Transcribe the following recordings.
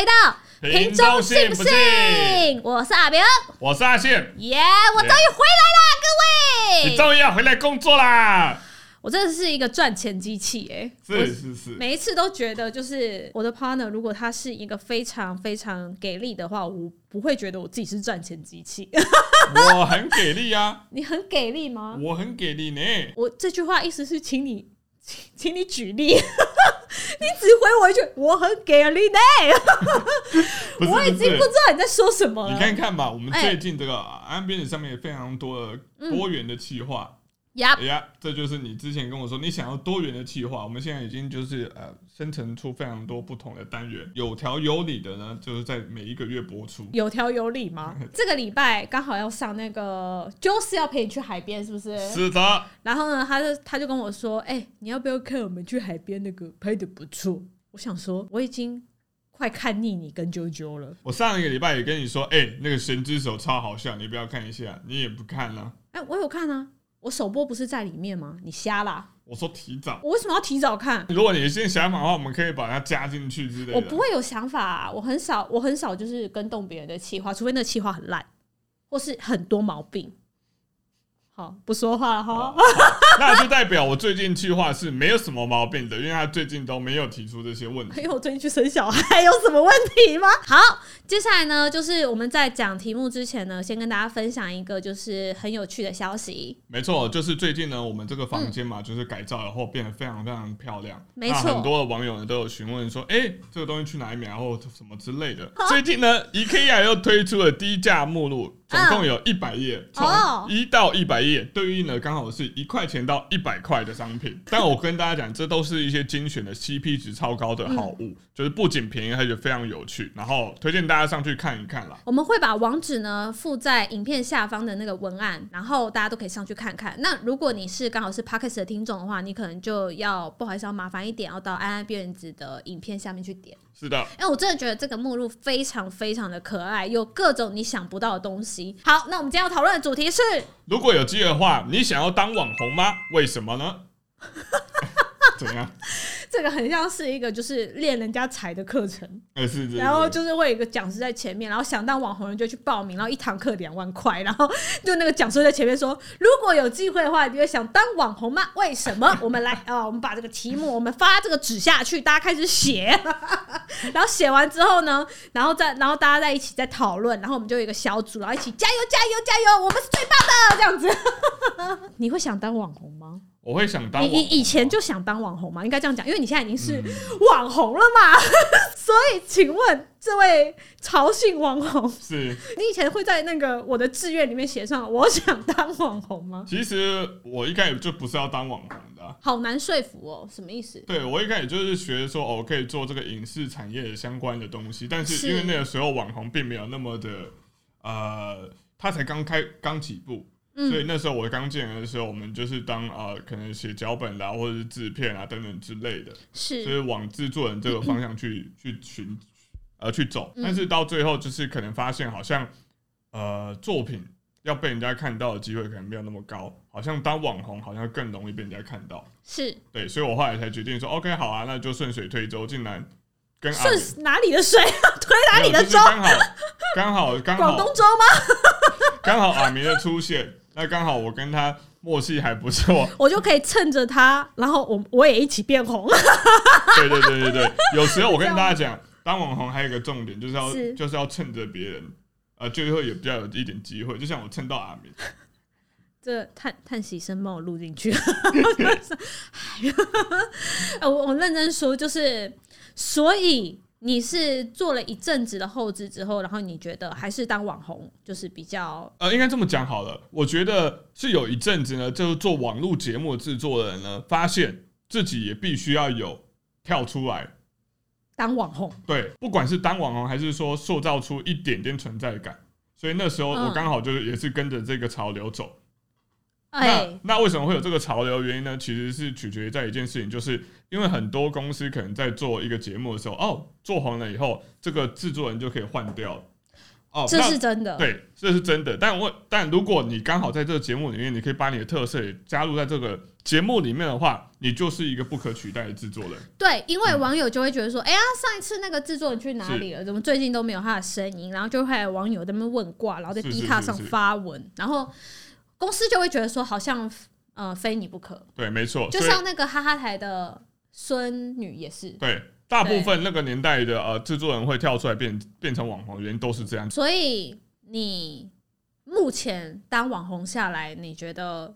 回到屏中信不信？我是阿明，我是阿信，耶我终于回来啦，各位！你终于要回来工作啦！我真的是一个赚钱机器哎、我是是是，每一次都觉得，就是我的 partner 如果他是一个非常非常给力的话，我不会觉得我自己是赚钱机器。我很给力啊，你很给力吗？我很给力呢。我这句话意思是，请你，请请你举例。你只回我一句“我很给力呢 不”，是我已经不知道你在说什么了。你看看吧，我们哎最近这个安边的上面有非常多的多元的企划。呀这就是你之前跟我说你想要多元的计划，我们现在已经就是呃生成出非常多不同的单元，有条有理的呢，就是在每一个月播出。有条有理吗？这个礼拜刚好要上那个，就是要陪你去海边，是不是？是的，然后呢，他就他就跟我说：“哎、你要不要看我们去海边那个拍的不错？”我想说，我已经快看腻你跟啾啾了。我上一个礼拜也跟你说，哎、那个神之手超好笑，你不要看一下，你也不看呢、哎、我有看啊，我首播不是在里面吗？你瞎啦！我说提早。我为什么要提早看？如果你现在想法的话，我们可以把它加进去之类的。我不会有想法、啊，我很少，我很少就是跟动别人的企划，除非那个企划很烂，或是很多毛病。好，不说话了哈。那就代表我最近计划是没有什么毛病的，因为他最近都没有提出这些问题。因为我最近去生小孩，有什么问题吗？好，接下来呢，就是我们在讲题目之前呢，先跟大家分享一个就是很有趣的消息。没错，就是最近呢，我们这个房间嘛，就是改造然后变得非常非常漂亮。没错那很多的网友呢都有询问说，哎、这个东西去哪里买，然后什么之类的。最近呢，IKEA 又推出了低价目录，总共有一百页，从哦一到一百页，对应呢刚好是一块钱到一百块的商品。但我跟大家讲，这都是一些精选的 CP 值超高的好物，就是不仅便宜，而且非常有趣。然后推荐大家上去看一看啦。我们会把网址呢附在影片下方的那个文案，然后大家都可以上去看看。那如果你是刚好是 Podcast 的听众的话，你可能就要不好意思，要麻烦一点，要到安安变人子的影片下面去点。是的，因为我真的觉得这个目录非常非常的可爱，有各种你想不到的东西。好，那我们今天要讨论的主题是，如果有机会的话，你想要当网红吗？为什么呢？怎样？这个很像是一个就是练人家财的课程，呃，是是是然后就是会有一个讲师在前面，然后想当网红人就去报名，然后一堂课两万块，然后 就那个讲师在前面说，如果有机会的话，你会想当网红吗？为什么？我们来啊、我们把这个题目我们发这个纸下去，大家开始写，然后写完之后呢，然后再然后大家在一起在讨论，然后我们就有一个小组，然后一起加油加油加油，我们是最棒的这样子。你会想当网红吗？我会想当你以以前就想当网红嘛？应该这样讲，因为你现在已经是嗯网红了嘛。所以，请问这位潮姓网红，是，你以前会在那个我的志愿里面写上我想当网红吗？其实我一开始就不是要当网红的啊、好难说服哦，什么意思？对我一开始就是学说哦，我可以做这个影视产业相关的东西，但是是因为那个时候网红并没有那么的呃，他才刚开刚起步，所以嗯，那时候我刚进来的时候，我们就是当呃可能写脚本啦、或者是制片啊等等之类的，就是是往制作人这个方向去 去寻呃去走，嗯。但是到最后就是可能发现好像呃作品要被人家看到的机会可能没有那么高，好像当网红好像更容易被人家看到，是。对，所以我后来才决定说 OK 好啊，那就顺水推舟，竟然跟顺哪里的水？推哪里的舟？刚好刚好刚好广东舟吗？刚好阿明的出现，那刚好我跟他默契还不错，我就可以趁着他，然后我我也一起变红。对对对对对，有时候我跟大家讲，当网红还有一个重点，就是要是就是要趁着别人，呃，就会也比较有一点机会。就像我蹭到阿明，这叹叹息声帮我录进去。呃我我认真说，就是所以你是做了一阵子的后置之后，然后你觉得还是当网红就是比较呃，应该这么讲好了。我觉得是有一阵子呢，就是做网络节目制作的人呢，发现自己也必须要有跳出来，当网红。对，不管是当网红还是说塑造出一点点存在感。所以那时候嗯我刚好就是也是跟着这个潮流走。哎那，那为什么会有这个潮流？原因呢，其实是取决于在一件事情，就是因为很多公司可能在做一个节目的时候，哦，做红了以后，这个制作人就可以换掉了。哦，这是真的。对，这是真的。但我但如果你刚好在这个节目里面，你可以把你的特色也加入在这个节目里面的话，你就是一个不可取代的制作人。对，因为网友就会觉得说，哎呀，上一次那个制作人去哪里了？怎么最近都没有他的声音？然后就会有网友在那边问卦，然后在是 D 卡上是是发文，然后公司就会觉得说，好像呃非你不可。对，没错。就像那个哈哈台的孙女也是，对大部分那个年代的呃制作人会跳出来变变成网红，原因都是这样。所以你目前当网红下来，你觉得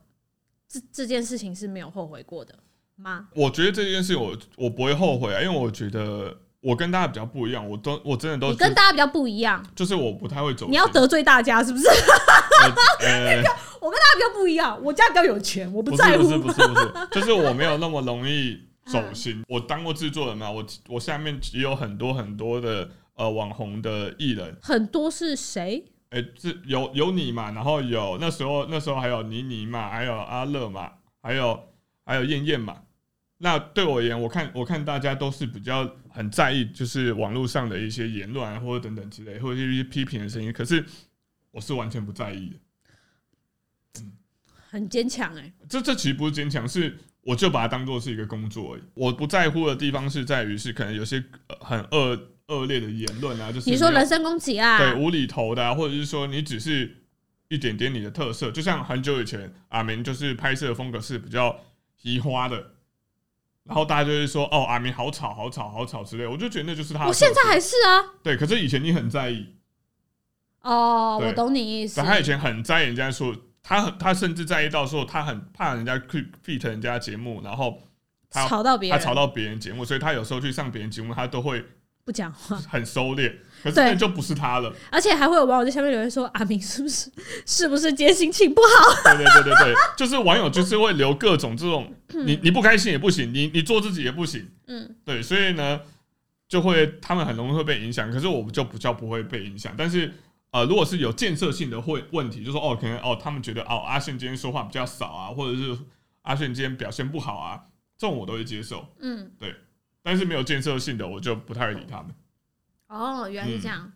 这这件事情是没有后悔过的吗？我觉得这件事我我不会后悔啊，因为我觉得我跟大家比较不一样，我都我真的都你跟大家比较不一样，就是我不太会走。你要得罪大家是不是？呃，我跟大家比较不一样，我家比较有钱，我不不在乎。不是不是不 是，就是我没有那么容易走心。我当过制作人嘛，我我下面也有很多很多的呃网红的艺人，很多是谁？哎、这有有你嘛，然后有那时候那时候还有妮妮嘛，还有阿乐嘛，还有还有燕燕嘛。那对我而言，我看我看大家都是比较很在意，就是网络上的一些言论啊，或者等等之类，或者是一些批评的声音。可是我是完全不在意的。很坚强哎，这这其实不是坚强，是我就把它当做是一个工作而已。我不在乎的地方是在于是可能有些、呃很恶恶劣的言论啊，就是你说人身攻击啊？对无厘头的、啊，或者是说你只是一点点你的特色，就像很久以前阿明就是拍摄风格是比较移花的，然后大家就会说哦阿明好吵好吵好吵之类，我就觉得那就是他。我现在还是啊。对，可是以前你很在意，哦，我懂你意思。他以前很在意人家说他很他甚至在意到说他很怕人家去 fit 人家节目，然后他吵到别人，他吵到别人节目，所以他有时候去上别人节目，他都会不讲话，很收敛。可是就不是他了。而且还会有网友在下面留言说：“阿明是不是是不是今天心情不好对对对对对，就是网友就是会留各种这种，你你不开心也不行，你你做自己也不行。？”嗯，对，所以呢，就会他们很容易会被影响。可是我们就不叫不会被影响。但是呃，如果是有建设性的会问题，就说哦，可能哦，他们觉得哦，阿炫今天说话比较少啊，或者是阿炫今天表现不好啊，这种我都会接受。嗯，对但是没有建设性的，我就不太会理他们。哦，原来是这样。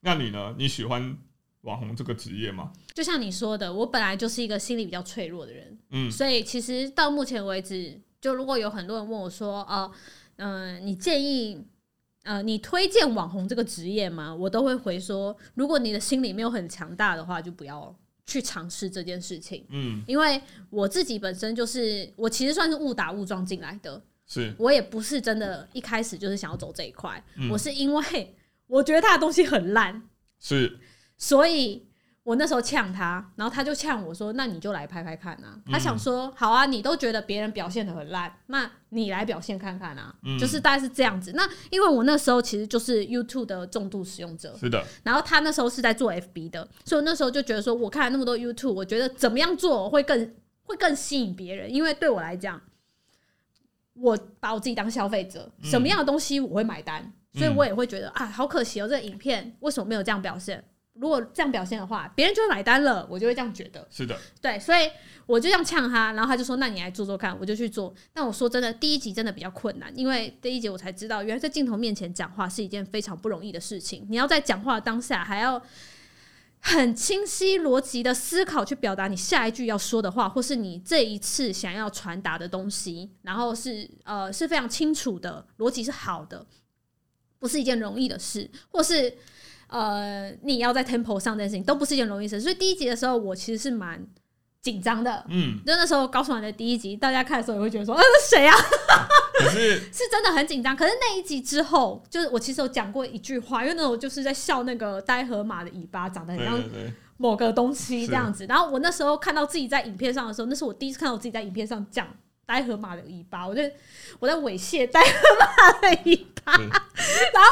那你呢？你喜欢网红这个职业吗？就像你说的，我本来就是一个心理比较脆弱的人，嗯，所以其实到目前为止，就如果有很多人问我说：“哦，嗯、你建议呃，你推荐网红这个职业吗？”我都会回说：如果你的心里没有很强大的话，就不要去尝试这件事情。嗯，因为我自己本身就是，我其实算是误打误撞进来的，是，我也不是真的一开始就是想要走这一块，嗯我是因为我觉得他的东西很烂，是，所以我那时候呛他，然后他就呛我说：“那你就来拍拍看啊。”他想说：“好啊，你都觉得别人表现的很烂，那你来表现看看啊。嗯就是大概是这样子。那因为我那时候其实就是 YouTube 的重度使用者，是的，然后他那时候是在做 FB 的，所以我那时候就觉得说，我看了那么多 YouTube，我觉得怎么样做会更会更吸引别人，因为对我来讲，我把我自己当消费者，嗯什么样的东西我会买单，所以我也会觉得啊，好可惜哦，这个影片为什么没有这样表现？如果这样表现的话，别人就会买单了，我就会这样觉得。是的，对，所以我就这样呛他，然后他就说：“那你来做做看。”我就去做。但我说真的，第一集真的比较困难，因为第一集我才知道，原来在镜头面前讲话是一件非常不容易的事情。你要在讲话当下还要很清晰逻辑的思考去表达你下一句要说的话，或是你这一次想要传达的东西，然后是呃是非常清楚的，逻辑是好的，不是一件容易的事，或是。呃，你要在 tempo 上这件事情都不是一件容易事，所以第一集的时候，我其实是蛮紧张的，嗯，就那时候高爽的第一集，大家看的时候也会觉得说，啊，这谁啊？可是 是真的很紧张。可是那一集之后，就是我其实有讲过一句话，因为那我就是在笑那个呆河马的尾巴长得很像某个东西这样子。然后我那时候看到自己在影片上的时候，那是我第一次看到我自己在影片上讲呆河马的尾巴，我在我在猥亵呆河马的尾巴。然后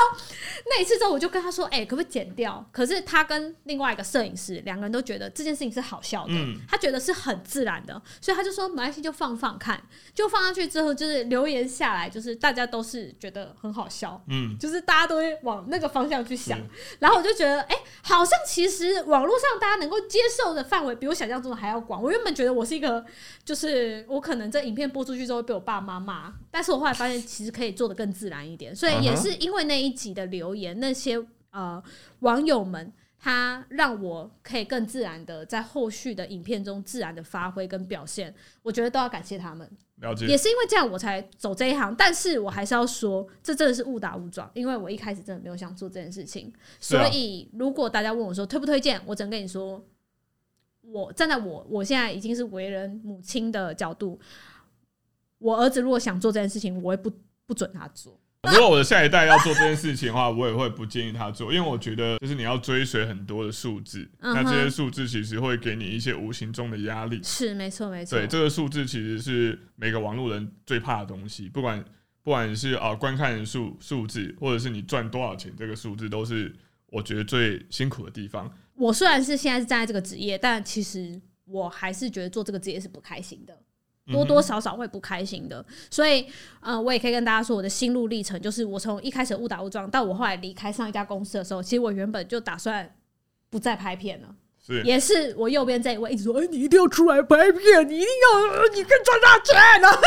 那一次之后，我就跟他说：“哎、可不可以剪掉？”可是他跟另外一个摄影师两个人都觉得这件事情是好笑的，嗯他觉得是很自然的，所以他就说：“没关系，就放放看。”就放上去之后，就是留言下来，就是大家都是觉得很好笑，嗯，就是大家都会往那个方向去想是。然后我就觉得，哎、好像其实网络上大家能够接受的范围比我想象中的还要广。我原本觉得我是一个，就是我可能这影片播出去之后会被我爸妈骂，但是我后来发现其实可以做的更自然一点。所以也是因为那一集的留言，那些呃网友们他让我可以更自然的在后续的影片中自然的发挥跟表现，我觉得都要感谢他们。了解也是因为这样我才走这一行，但是我还是要说，这真的是误打误撞，因为我一开始真的没有想做这件事情。所以如果大家问我说推不推荐，我只能跟你说，我站在我我现在已经是为人母亲的角度，我儿子如果想做这件事情，我会不不准他做。如果我的下一代要做这件事情的话，我也会不建议他做，因为我觉得就是你要追随很多的数字，那这些数字其实会给你一些无形中的压力。是没错没错，对，这个数字其实是每个网络人最怕的东西，不管不管是啊、呃观看人数数字，或者是你赚多少钱，这个数字都是我觉得最辛苦的地方。我虽然是现在是站在这个职业，但其实我还是觉得做这个职业是不开心的。多多少少会不开心的，所以，呃，我也可以跟大家说我的心路历程，就是我从一开始误打误撞，到我后来离开上一家公司的时候，其实我原本就打算不再拍片了，是。也是我右边这一位一直说，哎、你一定要出来拍片，你一定要，呃你可以赚大钱然后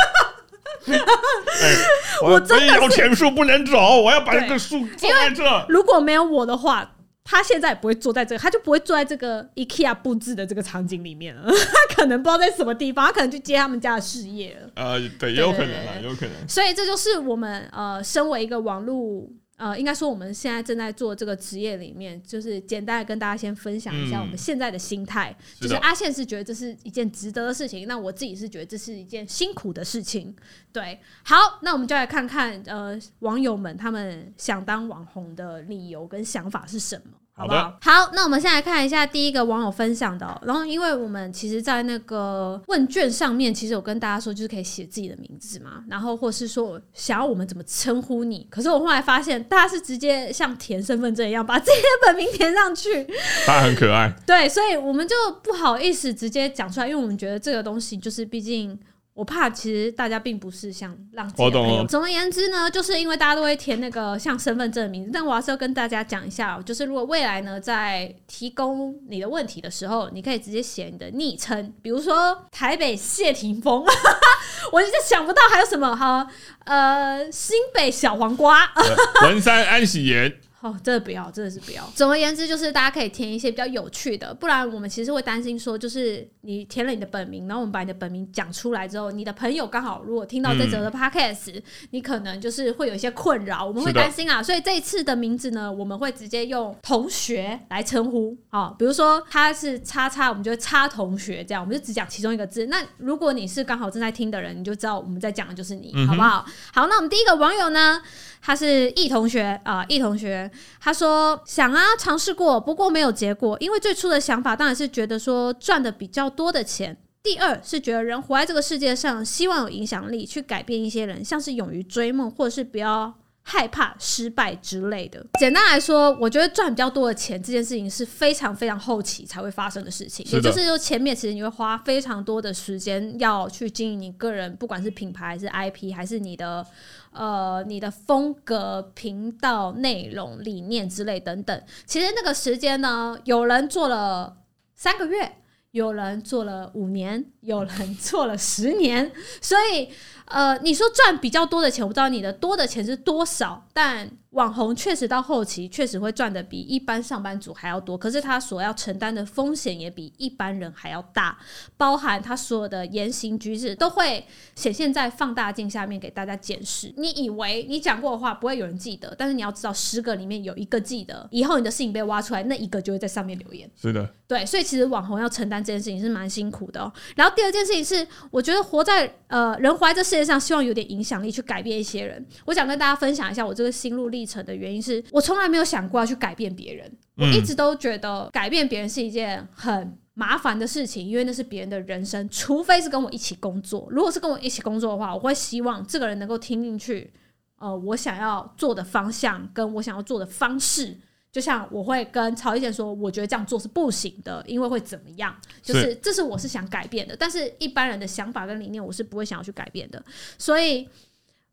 哎，我真的是有钱树不能走，我要把这个树种在这。如果没有我的话，他现在也不会坐在这个，他就不会坐在这个 IKEA 布置的这个场景里面了。他可能不知道在什么地方，他可能去接他们家的事业了。呃，对，也有可能啊，有可能。所以这就是我们呃，身为一个网络呃，应该说我们现在正在做这个职业里面，就是简单的跟大家先分享一下嗯我们现在的心态。就是阿宪是觉得这是一件值得的事情，那我自己是觉得这是一件辛苦的事情。对，好，那我们就来看看呃网友们他们想当网红的理由跟想法是什么。好不好？好，那我们先来看一下第一个网友分享的哦、然后，因为我们其实，在那个问卷上面，其实有跟大家说，就是可以写自己的名字嘛，然后或是说想要我们怎么称呼你。可是我后来发现，大家是直接像填身份证一样，把自己的 本名填上去。他很可爱，对，所以我们就不好意思直接讲出来，因为我们觉得这个东西就是，毕竟我怕其实大家并不是像让自己的朋友。我懂了总而言之呢，就是因为大家都会填那个像身份证的名字，但我还是要跟大家讲一下哦，就是如果未来呢在提供你的问题的时候，你可以直接写你的昵称，比如说台北谢霆锋，我就想不到还有什么哈，呃，新北小黄瓜，呃 文山安喜言，哦，真的不要，真的是不要。总而言之，就是大家可以填一些比较有趣的，不然我们其实会担心说，就是你填了你的本名，然后我们把你的本名讲出来之后，你的朋友刚好如果听到这则的 podcast，、你可能就是会有一些困扰，我们会担心啊。所以这一次的名字呢，我们会直接用同学来称呼，好，比如说他是叉叉，我们就会叉同学这样，我们就只讲其中一个字。那如果你是刚好正在听的人，你就知道我们在讲的就是你，嗯好不好？好，那我们第一个网友呢，他是易同学啊，易、同学，他说想啊，尝试过，不过没有结果，因为最初的想法当然是觉得说赚的比较多的钱。第二是觉得人活在这个世界上，希望有影响力，去改变一些人，像是勇于追梦，或者是不要害怕失败之类的。简单来说，我觉得赚比较多的钱这件事情是非常非常后期才会发生的事情，也就是说前面其实你会花非常多的时间要去经营你个人，不管是品牌还是 IP，还是你的呃你的风格、频道、内容、理念之类等等。其实那个时间呢，有人做了三个月。有人做了五年，有人做了十年，所以呃，你说赚比较多的钱，我不知道你的多的钱是多少，但网红确实到后期确实会赚的比一般上班族还要多，可是他所要承担的风险也比一般人还要大，包含他所有的言行举止都会显现在放大镜下面给大家检视。你以为你讲过的话不会有人记得，但是你要知道，十个里面有一个记得，以后你的事情被挖出来，那一个就会在上面留言。是的，对，所以其实网红要承担这件事情是蛮辛苦的哦。然后第二件事情是，我觉得活在呃人活在这世界上，希望有点影响力去改变一些人。我想跟大家分享一下我这个心路历程的原因是，我从来没有想过要去改变别人，我一直都觉得改变别人是一件很。麻烦的事情，因为那是别人的人生，除非是跟我一起工作。如果是跟我一起工作的话，我会希望这个人能够听进去，呃，我想要做的方向跟我想要做的方式。就像我会跟曹一健说，我觉得这样做是不行的，因为会怎么样？就是这是我是想改变的，但是一般人的想法跟理念，我是不会想要去改变的。所以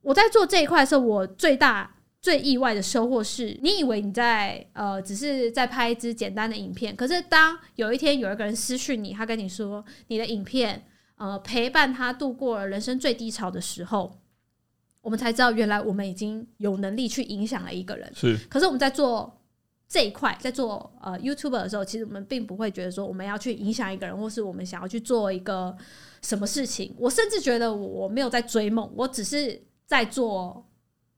我在做这一块的时候，我最大最意外的收获是，你以为你在呃只是在拍一支简单的影片，可是当有一天有一个人私讯你，他跟你说你的影片呃陪伴他度过了人生最低潮的时候，我们才知道原来我们已经有能力去影响了一个人。是可是我们在做这一块在做呃 YouTube 的时候，其实我们并不会觉得说我们要去影响一个人，或是我们想要去做一个什么事情。我甚至觉得我没有在追梦，我只是在做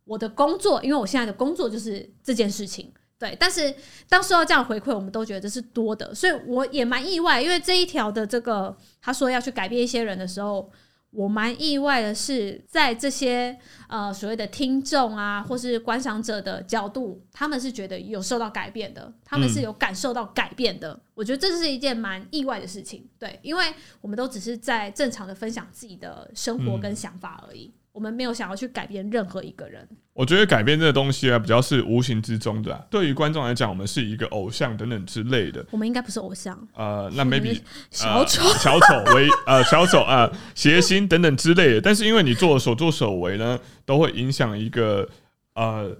我的工作，因为我现在的工作就是这件事情。对，但是当收到这样回馈，我们都觉得这是多的，所以我也蛮意外，因为这一条的这个他说要去改变一些人的时候。我蛮意外的是，在这些呃所谓的听众啊，或是观赏者的角度，他们是觉得有受到改变的，他们是有感受到改变的。我觉得这是一件蛮意外的事情，对，因为我们都只是在正常的分享自己的生活跟想法而已。我们没有想要去改变任何一个人。我觉得改变这个东西啊，比较是无形之中的。对于观众来讲，我们是一个偶像等等之类的。我们应该不是偶像。呃，那 maybe 小丑、小丑为呃小丑啊，谐星等等之类的。但是因为你做所作所为呢，都会影响一个呃。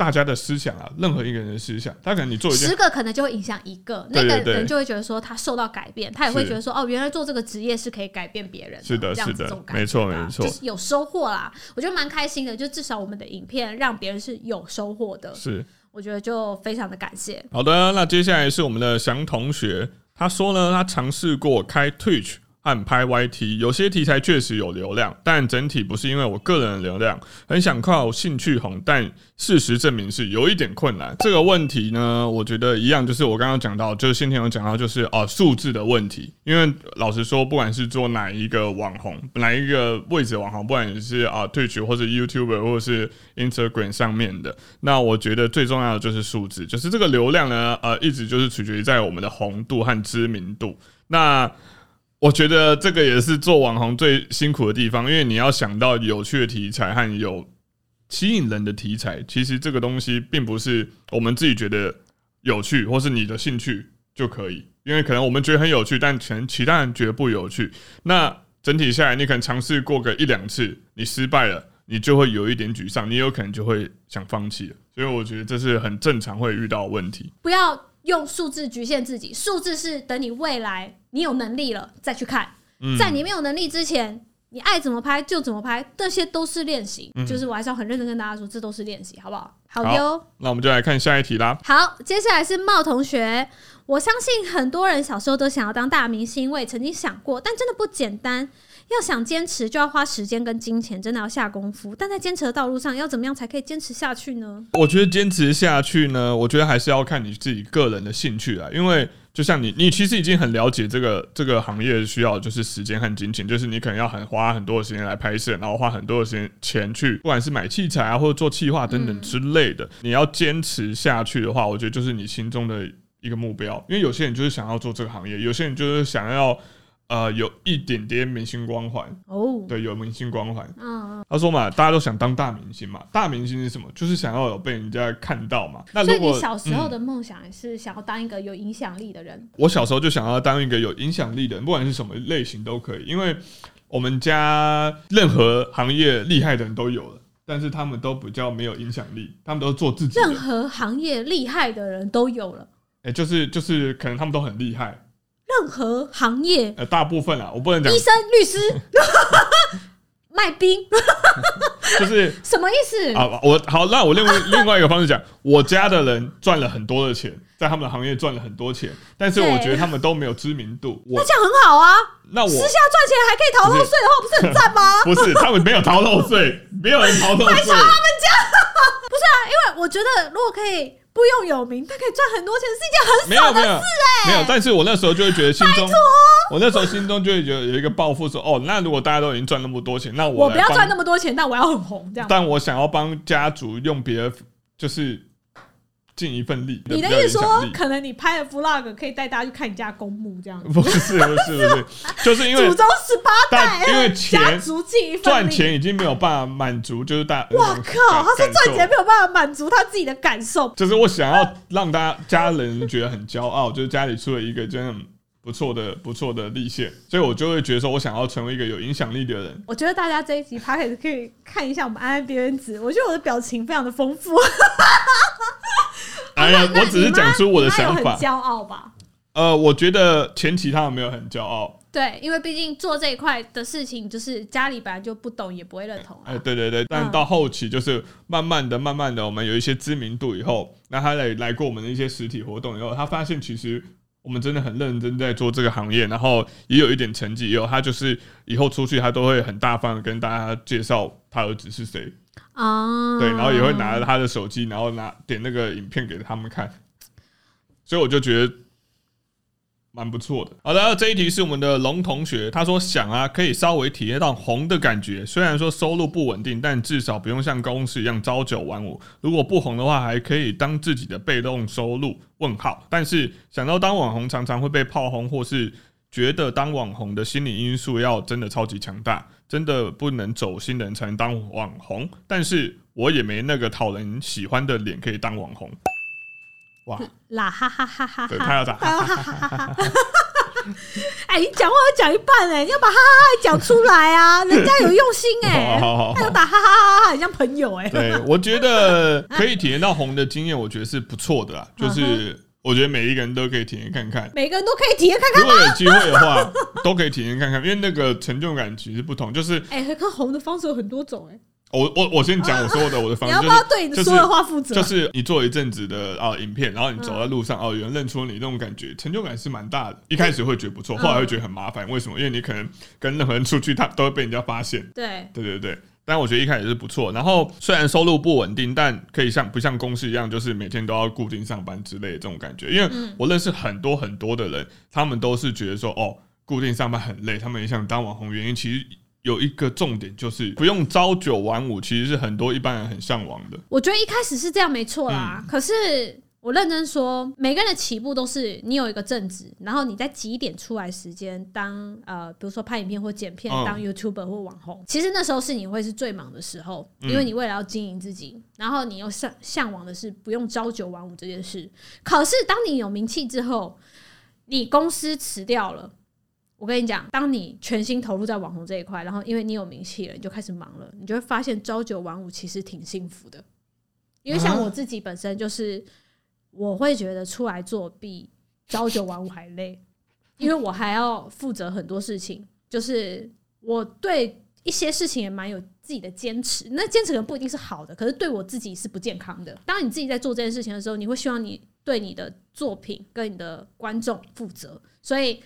大家的思想啊，任何一个人的思想，他可能你做一件十个，可能就会影响一个，那个人就会觉得说他受到改变，他也会觉得说哦，原来做这个职业是可以改变别人，是的，是的，没错，没错，就是有收获啦。我觉得蛮开心的，就至少我们的影片让别人是有收获的，是，我觉得就非常的感谢。好的，那接下来是我们的祥同学，他说呢，他尝试过开 Twitch。和拍 YT，有些题材确实有流量，但整体不是因为我个人的流量，很想靠兴趣红，但事实证明是有一点困难。这个问题呢，我觉得一样，就是我刚刚讲到，就是先前有讲到，就是哦数字的问题。因为老实说，不管是做哪一个网红，哪一个位置网红，不管你是啊 Twitch 或者 YouTube 或者是 Instagram 上面的，那我觉得最重要的就是数字，就是这个流量呢，呃，一直就是取决于在我们的红度和知名度。那我觉得这个也是做网红最辛苦的地方，因为你要想到有趣的题材和有吸引人的题材，其实这个东西并不是我们自己觉得有趣或是你的兴趣就可以，因为可能我们觉得很有趣，但全其他人觉得不有趣。那整体下来，你可能尝试过个一两次，你失败了，你就会有一点沮丧，你有可能就会想放弃了。所以我觉得这是很正常会遇到问题。不要。用数字局限自己，数字是等你未来你有能力了再去看，在你没有能力之前，你爱怎么拍就怎么拍，这些都是练习。就是我还是要很认真跟大家说，这都是练习，好不好？好哟。那我们就来看下一题啦。好，接下来是茂同学，我相信很多人小时候都想要当大明星，我也曾经想过，但真的不简单。要想坚持，就要花时间跟金钱，真的要下功夫。但在坚持的道路上，要怎么样才可以坚持下去呢？我觉得坚持下去呢，我觉得还是要看你自己个人的兴趣啦。因为就像你，你其实已经很了解这个这个行业需要就是时间和金钱，就是你可能要很花很多的时间来拍摄，然后花很多的时间钱去，不管是买器材啊，或者做企划等等之类的。你要坚持下去的话，我觉得就是你心中的一个目标。因为有些人就是想要做这个行业，有些人就是想要。呃，有一点点明星光环哦，对，有明星光环。嗯，他说嘛，大家都想当大明星嘛，大明星是什么？就是想要有被人家看到嘛。那所以你小时候的梦想是想要当一个有影响力的人？我小时候就想要当一个有影响力的人，不管是什么类型都可以，因为我们家任何行业厉害的人都有了，但是他们都比较没有影响力，他们都做自己。任何行业厉害的人都有了，哎，就是就是可能他们都很厉害。任何行业，呃，大部分啊，我不能讲医生、律师、卖冰，就是什么意思啊？我好，那我另外另外一个方式讲，我家的人赚了很多的钱，在他们的行业赚了很多钱，但是我觉得他们都没有知名度。那这样很好啊，那我私下赚钱还可以逃漏税的话，不是很赞吗？不是，他们没有逃漏税，没有人逃漏税。他们家不是啊，因为我觉得如果可以。不用有名，他可以赚很多钱，是一件很少的事哎。没有，但是我那时候就会觉得心中，我那时候心中就会觉得有一个抱负，说哦，那如果大家都已经赚那么多钱，那我我不要赚那么多钱，但我要很红，这样。但我想要帮家族用别的，就是。尽一份力。你的意思说，可能你拍的 vlog 可以带大家去看你家公墓这样？不是不是不是，就是因为祖宗十八代，因为钱赚钱已经没有办法满足，就是大。我靠！他说赚钱没有办法满足他自己的感受。就是我想要让大家家人觉得很骄傲，就是家里出了一个真的不错的不错的立线，所以我就会觉得说我想要成为一个有影响力的人。我觉得大家这一集 p 可以可以看一下我们安安边缘子，我觉得我的表情非常的丰富。哎呀，我只是讲出我的想法。骄傲吧？呃，我觉得前期他们没有很骄傲，对，因为毕竟做这一块的事情，就是家里本来就不懂，也不会认同啊。哎，对对对，但嗯到后期就是慢慢的、慢慢的，我们有一些知名度以后，那他来来过我们的一些实体活动以后，他发现其实我们真的很认真在做这个行业，然后也有一点成绩以后，他就是以后出去他都会很大方的跟大家介绍他儿子是谁，啊，对，然后也会拿着他的手机，然后拿点那个影片给他们看，所以我就觉得蛮不错的。好的，这一题是我们的龙同学，他说想啊，可以稍微体验到红的感觉，虽然说收入不稳定，但至少不用像公司一样朝九晚五。如果不红的话，还可以当自己的被动收入。问号，但是想到当网红常常会被炮轰，或是觉得当网红的心理因素要真的超级强大，真的不能走新人才能当网红。但是我也没那个讨人喜欢的脸可以当网红。哇，啦哈哈哈哈对，哈他要咋？哎，你讲话要讲一半哎，你要把哈哈哈讲出来啊，人家有用心哎，好好好他有打哈哈哈哈，很像朋友哎。对，我觉得可以体验到红的经验，我觉得是不错的啦。嗯就是我觉得每一个人都可以体验看看。每个人都可以体验看看。如果有机会的话，都可以体验看看，因为那个成就感其实不同。就是哎，看红的方式有很多种哎，我我我先讲我说的我的方式，你要不要对你是说的话负责？就是你做一阵子的啊影片，然后你走在路上嗯哦，有人认出你那种感觉，成就感是蛮大的。一开始会觉得不错，嗯后来会觉得很麻烦。为什么？因为你可能跟任何人出去，他都会被人家发现。对，对对对，但我觉得一开始是不错。然后虽然收入不稳定，但可以像不像公司一样，就是每天都要固定上班之类的这种感觉。因为嗯我认识很多很多的人，他们都是觉得说，哦，固定上班很累，他们也想当网红。原因其实有一个重点就是不用朝九晚五，其实是很多一般人很向往的。我觉得一开始是这样没错嗯啦，可是。我认真说，每个人的起步都是你有一个正职，然后你在几点出来时间当呃，比如说拍影片或剪片，嗯当 YouTuber 或网红。其实那时候是你会是最忙的时候，嗯因为你为了要经营自己，然后你又向向往的是不用朝九晚五这件事。可是当你有名气之后，你公司辞掉了。我跟你讲，当你全心投入在网红这一块，然后因为你有名气了，你就开始忙了，你就会发现朝九晚五其实挺幸福的。因为像啊我自己本身就是，我会觉得出来做比朝九晚五还累，因为我还要负责很多事情，就是我对一些事情也蛮有自己的坚持。那坚持可能不一定是好的，可是对我自己是不健康的。当你自己在做这件事情的时候，你会希望你对你的作品跟你的观众负责，所以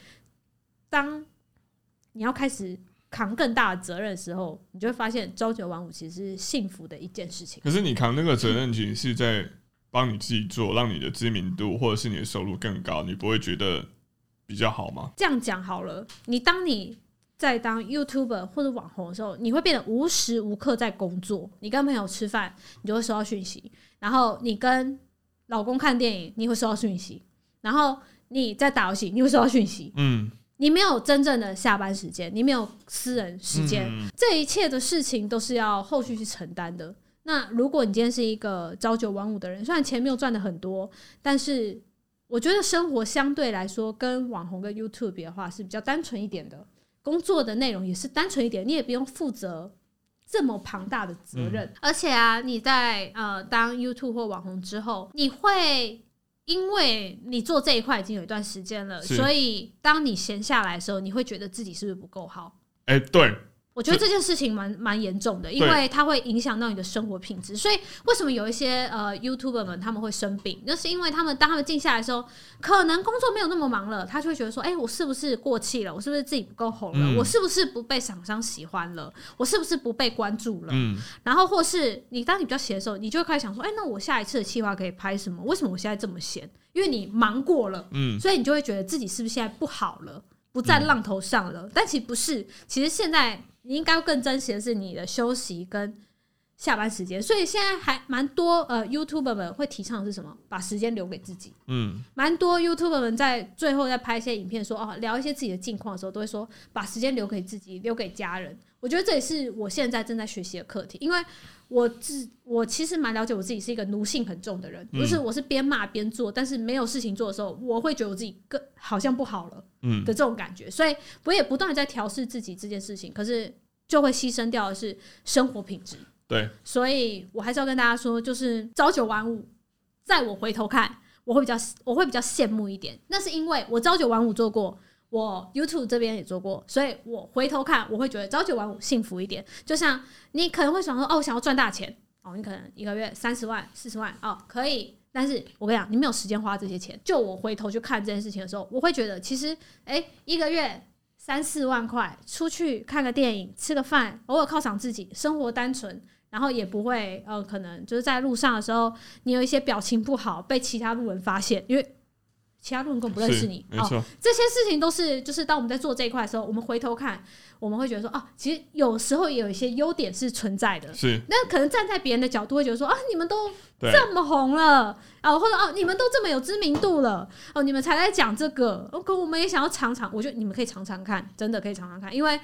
当你要开始扛更大的责任的时候，你就会发现朝九晚五其实是幸福的一件事情。可是你扛那个责任，其实是在帮你自己做，让你的知名度或者是你的收入更高，你不会觉得比较好吗？这样讲好了，你当你在当 YouTuber 或者网红的时候，你会变得无时无刻在工作。你跟朋友吃饭，你就会收到讯息；然后你跟老公看电影，你会收到讯息；然后你在打游戏，你会收到讯息。嗯，你没有真正的下班时间，你没有私人时间，嗯这一切的事情都是要后续去承担的。那如果你今天是一个朝九晚五的人，虽然钱没有赚的很多，但是我觉得生活相对来说跟网红跟 YouTube 比的话是比较单纯一点的，工作的内容也是单纯一点，你也不用负责这么庞大的责任。而且啊，你在呃当 YouTube 或网红之后，你会。因为你做这一块已经有一段时间了，所以当你闲下来的时候，你会觉得自己是不是不够好？哎、对，我觉得这件事情蛮蛮严重的，因为它会影响到你的生活品质。所以为什么有一些呃 YouTuber 们他们会生病，那是因为他们当他们静下来的时候，可能工作没有那么忙了，他就会觉得说，哎、我是不是过气了？我是不是自己不够红了？嗯我是不是不被厂商喜欢了？我是不是不被关注了？嗯，然后或是你当你比较闲的时候，你就会开始想说，哎、那我下一次的计划可以拍什么？为什么我现在这么闲？因为你忙过了，嗯，所以你就会觉得自己是不是现在不好了，不在浪头上了？但其实不是，其实现在你应该更珍惜的是你的休息跟下班时间。所以现在还蛮多呃 YouTuber 们会提倡的是什么？把时间留给自己。嗯，蛮多 YouTuber 们在最后在拍一些影片说哦聊一些自己的近况的时候，都会说把时间留给自己，留给家人。我觉得这也是我现在正在学习的课题，因为我自我其实蛮了解我自己是一个奴性很重的人，嗯就是我是边骂边做，但是没有事情做的时候，我会觉得我自己更好像不好了嗯的这种感觉，所以我也不断的在调试自己这件事情，可是就会牺牲掉的是生活品质。对，所以我还是要跟大家说，就是朝九晚五，在我回头看，我会比较我会比较羡慕一点。那是因为我朝九晚五做过，我 YouTube 这边也做过，所以我回头看，我会觉得朝九晚五幸福一点。就像你可能会想说，哦，我想要赚大钱，哦，你可能一个月三十万、四十万，哦，可以。但是我跟你讲，你没有时间花这些钱。就我回头去看这件事情的时候，我会觉得，其实，哎，一个月三四万块，出去看个电影、吃个饭，偶尔犒赏自己，生活单纯，然后也不会，呃，可能就是在路上的时候，你有一些表情不好，被其他路人发现，因为。其他路人根本不认识你，没错，这些事情都是就是当我们在做这一块的时候，我们回头看，我们会觉得说，哦，其实有时候也有一些优点是存在的。是，那可能站在别人的角度会觉得说，啊，你们都这么红了，啊，或者哦，你们都这么有知名度了，哦，你们才来讲这个，可我们也想要尝尝，我觉得你们可以尝尝看，真的可以尝尝看，因为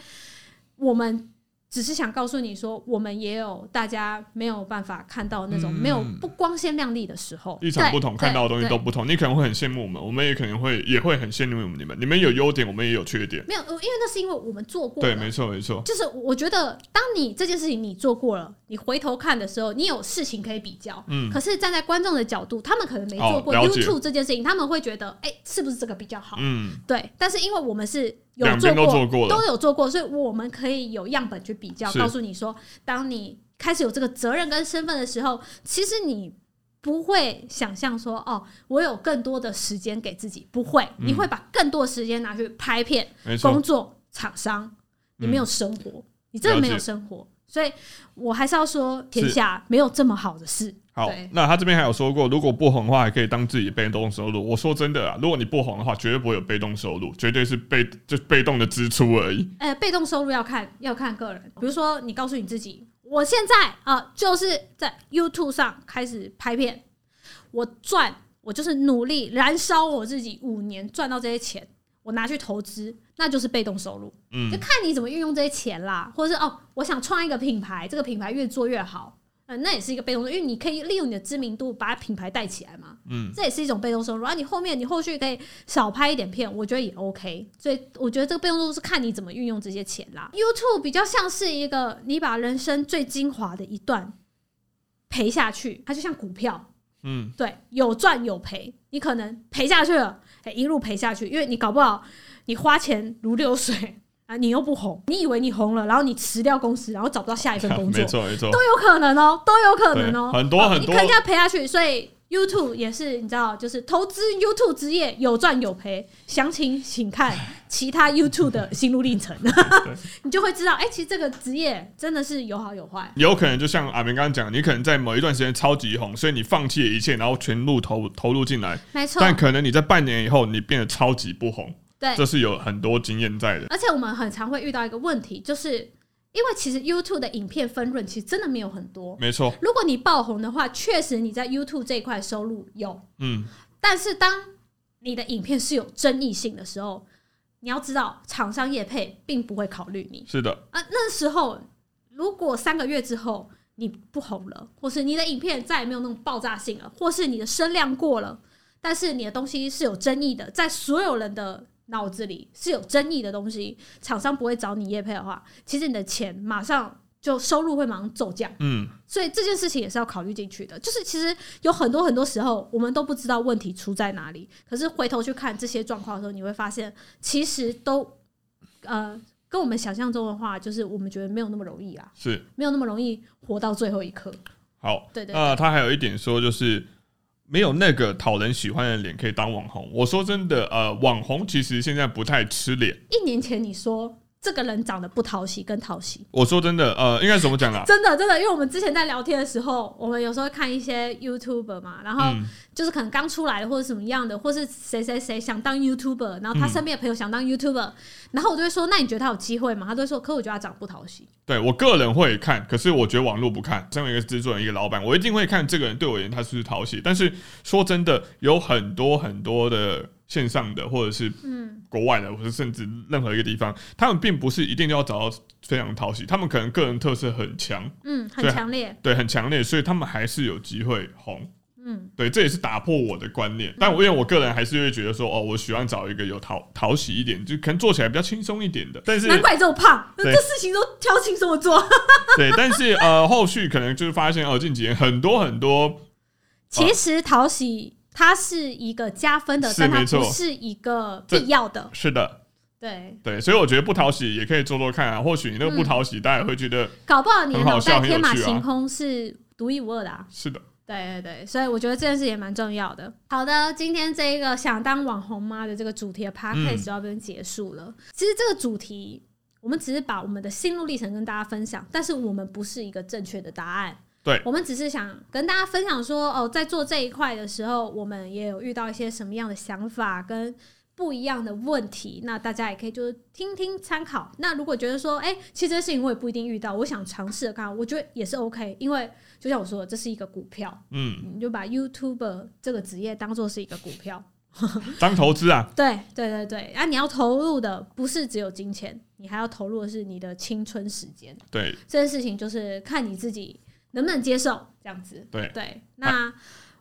我们。只是想告诉你说，我们也有大家没有办法看到那种没有不光鲜亮丽的时候，立场不同，看到的东西都不同。你可能会很羡慕我们，我们也可能会也会很羡慕你们。你们有优点，我们也有缺点。没有，因为那是因为我们做过。对，没错，没错。就是我觉得，当你这件事情你做过了，你回头看的时候，你有事情可以比较。嗯。可是站在观众的角度，他们可能没做过 YouTube 这件事情，他们会觉得，哎，是不是这个比较好？嗯，对。但是因为我们是。有做过，都有做过，所以我们可以有样本去比较，告诉你说，当你开始有这个责任跟身份的时候，其实你不会想象说，哦，我有更多的时间给自己，不会，你会把更多时间拿去拍片、工作、厂商，你没有生活，你真的没有生活。所以我还是要说，天下没有这么好的事。好，那他这边还有说过，如果不红的话，还可以当自己被动收入。我说真的啊，如果你不红的话，绝对不会有被动收入，绝对是被就被动的支出而已。哎，被动收入要看要看个人，比如说你告诉你自己，我现在啊就是在 YouTube 上开始拍片，我赚，我就是努力燃烧我自己五年赚到这些钱。我拿去投资，那就是被动收入。嗯，就看你怎么运用这些钱啦，或者是哦，我想创一个品牌，这个品牌越做越好，嗯，那也是一个被动收入，因为你可以利用你的知名度把品牌带起来嘛。嗯，这也是一种被动收入。而你后面你后续可以少拍一点片，我觉得也 OK。所以我觉得这个被动收入是看你怎么运用这些钱啦。YouTube 比较像是一个你把人生最精华的一段赔下去，它就像股票。嗯，对，有赚有赔，你可能赔下去了。哎，一路赔下去，因为你搞不好，你花钱如流水啊，你又不红，你以为你红了，然后你辞掉公司，然后找不到下一份工作，没错没错，都有可能哦，都有可能哦，很多很多，你肯定要赔下去，所以。YouTube 也是，你知道，就是投资 YouTube 职业有赚有赔，详情请看其他 YouTube 的心路历程，你就会知道，哎，其实这个职业真的是有好有坏。有可能就像阿明刚刚讲，你可能在某一段时间超级红，所以你放弃了一切，然后全部投投入进来，没错。但可能你在半年以后，你变得超级不红，对，这是有很多经验在的。而且我们很常会遇到一个问题，就是。因为其实 YouTube 的影片分润其实真的没有很多，没错。如果你爆红的话，确实你在 YouTube 这一块收入有，嗯。但是当你的影片是有争议性的时候，你要知道厂商业配并不会考虑你。是的。啊，那时候如果三个月之后你不红了，或是你的影片再也没有那种爆炸性了，或是你的声量过了，但是你的东西是有争议的，在所有人的。脑子里是有争议的东西，厂商不会找你叶配的话，其实你的钱马上就收入会马上骤降。嗯，所以这件事情也是要考虑进去的。就是其实有很多很多时候，我们都不知道问题出在哪里，可是回头去看这些状况的时候，你会发现其实都呃跟我们想象中的话，就是我们觉得没有那么容易啊，是没有那么容易活到最后一刻。好，对对。呃，他还有一点说就是。没有那个讨人喜欢的脸可以当网红。我说真的，呃，网红其实现在不太吃脸。一年前你说。这个人长得不讨喜，跟讨喜。我说真的，呃，应该怎么讲啊？真的，真的，因为我们之前在聊天的时候，我们有时候看一些 YouTuber 嘛，然后就是可能刚出来的或者什么样的，或是谁谁谁想当 YouTuber，然后他身边的朋友想当 YouTuber，然后我就会说，那你觉得他有机会吗？他都会说，可我觉得他长得不讨喜。对我个人会看，可是我觉得网络不看。身为一个制作人，一个老板，我一定会看这个人对我而言他是不是讨喜。但是说真的，有很多很多的。线上的，或者是国外的，或者甚至任何一个地方，他们并不是一定要找到非常讨喜，他们可能个人特色很强，嗯，很强烈，对，很强烈，所以他们还是有机会红，嗯，对，这也是打破我的观念。但我因为我个人还是会觉得说，哦，我喜欢找一个有讨讨喜一点，就可能做起来比较轻松一点的。但是难怪这么胖，这事情都挑轻松的做。对，但是呃，后续可能就是发现哦，近几年很多很多，其实讨喜。它是一个加分的，但它不是一个必要的。是的，对，对，所以我觉得不讨喜也可以做做看啊。或许你那个不讨喜，大家会觉得搞不好你的脑袋天马行空是独一无二的啊。是的，对对对，所以我觉得这件事也蛮重要的。好的，今天这一个想当网红妈的这个主题的 podcast 嗯就到这边结束了。其实这个主题，我们只是把我们的心路历程跟大家分享，但是我们不是一个正确的答案。对我们只是想跟大家分享说，哦，在做这一块的时候，我们也有遇到一些什么样的想法跟不一样的问题，那大家也可以就是听听参考。那如果觉得说，哎、其实这些事情我也不一定遇到，我想尝试的看，我觉得也是 OK，因为就像我说的，这是一个股票，嗯，你就把 YouTuber 这个职业当做是一个股票。当投资啊，对对对对，啊，你要投入的不是只有金钱，你还要投入的是你的青春时间。对这件事情就是看你自己能不能接受，这样子。对对，那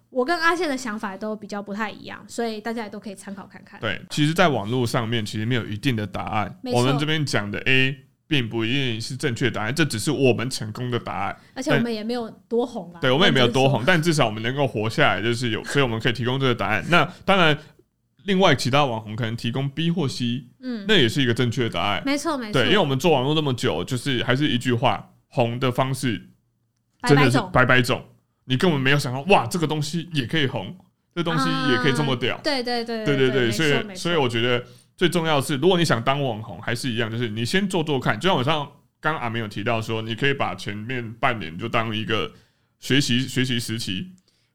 我跟阿宪的想法都比较不太一样，所以大家也都可以参考看看。对。其实，在网络上面，其实没有一定的答案。我们这边讲的 A，并不一定是正确答案，这只是我们成功的答案。而且我们也没有多红啊，对，我们也没有多红，但至少我们能够活下来，就是有，所以我们可以提供这个答案。那当然，另外其他网红可能提供 B 或 C，嗯，那也是一个正确的答案。没错没错，对，因为我们做网络那么久，就是还是一句话，红的方式真的是百百种，你根本没有想到，哇，这个东西也可以红，这东西也可以这么屌。对对对对对对，所以所以我觉得最重要的是，如果你想当网红，还是一样，就是你先做做看。就像我上刚刚阿明有提到说，你可以把前面半年就当一个学习学习时期，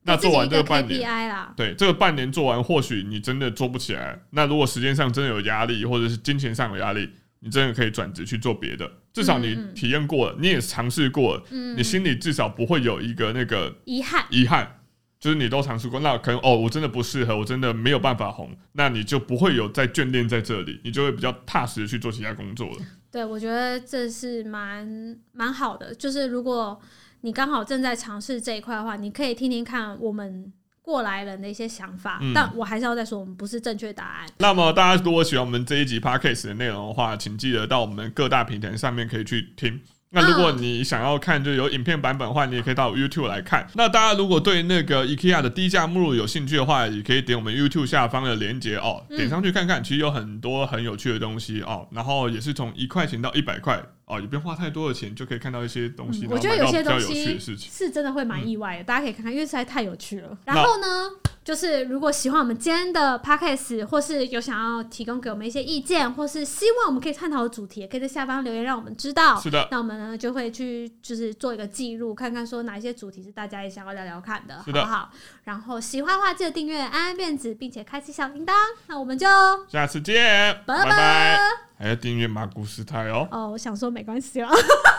那做完这个半年。啦，对，这个半年做完，或许你真的做不起来。那如果时间上真的有压力，或者是金钱上有压力，你真的可以转职去做别的。至少你体验过了，你也尝试过了，嗯，你心里至少不会有一个那个遗憾，遗憾，就是你都尝试过，那可能哦，我真的不适合，我真的没有办法红，那你就不会有再眷恋在这里，你就会比较踏实的去做其他工作了。对我觉得这是蛮蛮好的。就是如果你刚好正在尝试这一块的话，你可以听听看我们过来人的一些想法。嗯但我还是要再说，我们不是正确答案。那么大家如果喜欢我们这一集 podcast 的内容的话，请记得到我们各大平台上面可以去听。那如果你想要看就有影片版本的话，你也可以到 YouTube 来看。那大家如果对那个 IKEA 的低价目录有兴趣的话，也可以点我们 YouTube 下方的链接哦，嗯点上去看看，其实有很多很有趣的东西哦。然后也是从一块钱到一百块哦，也不用花太多的钱就可以看到一些东西，嗯我觉得有些东西。是真的会蛮意外的，大家可以看看，因为实在太有趣了。然后呢，就是如果喜欢我们今天的 podcast，或是有想要提供给我们一些意见，或是希望我们可以探讨的主题，也可以在下方留言让我们知道。是的，那我们呢就会去就是做一个记录，看看说哪一些主题是大家也想要聊聊看的，好是的不好？然后喜欢的话记得订阅安安辫子，并且开启小铃铛。那我们就下次见，拜拜拜。还要订阅马古斯泰哦。哦，我想说没关系啦，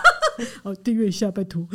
哦，订阅一下，拜托。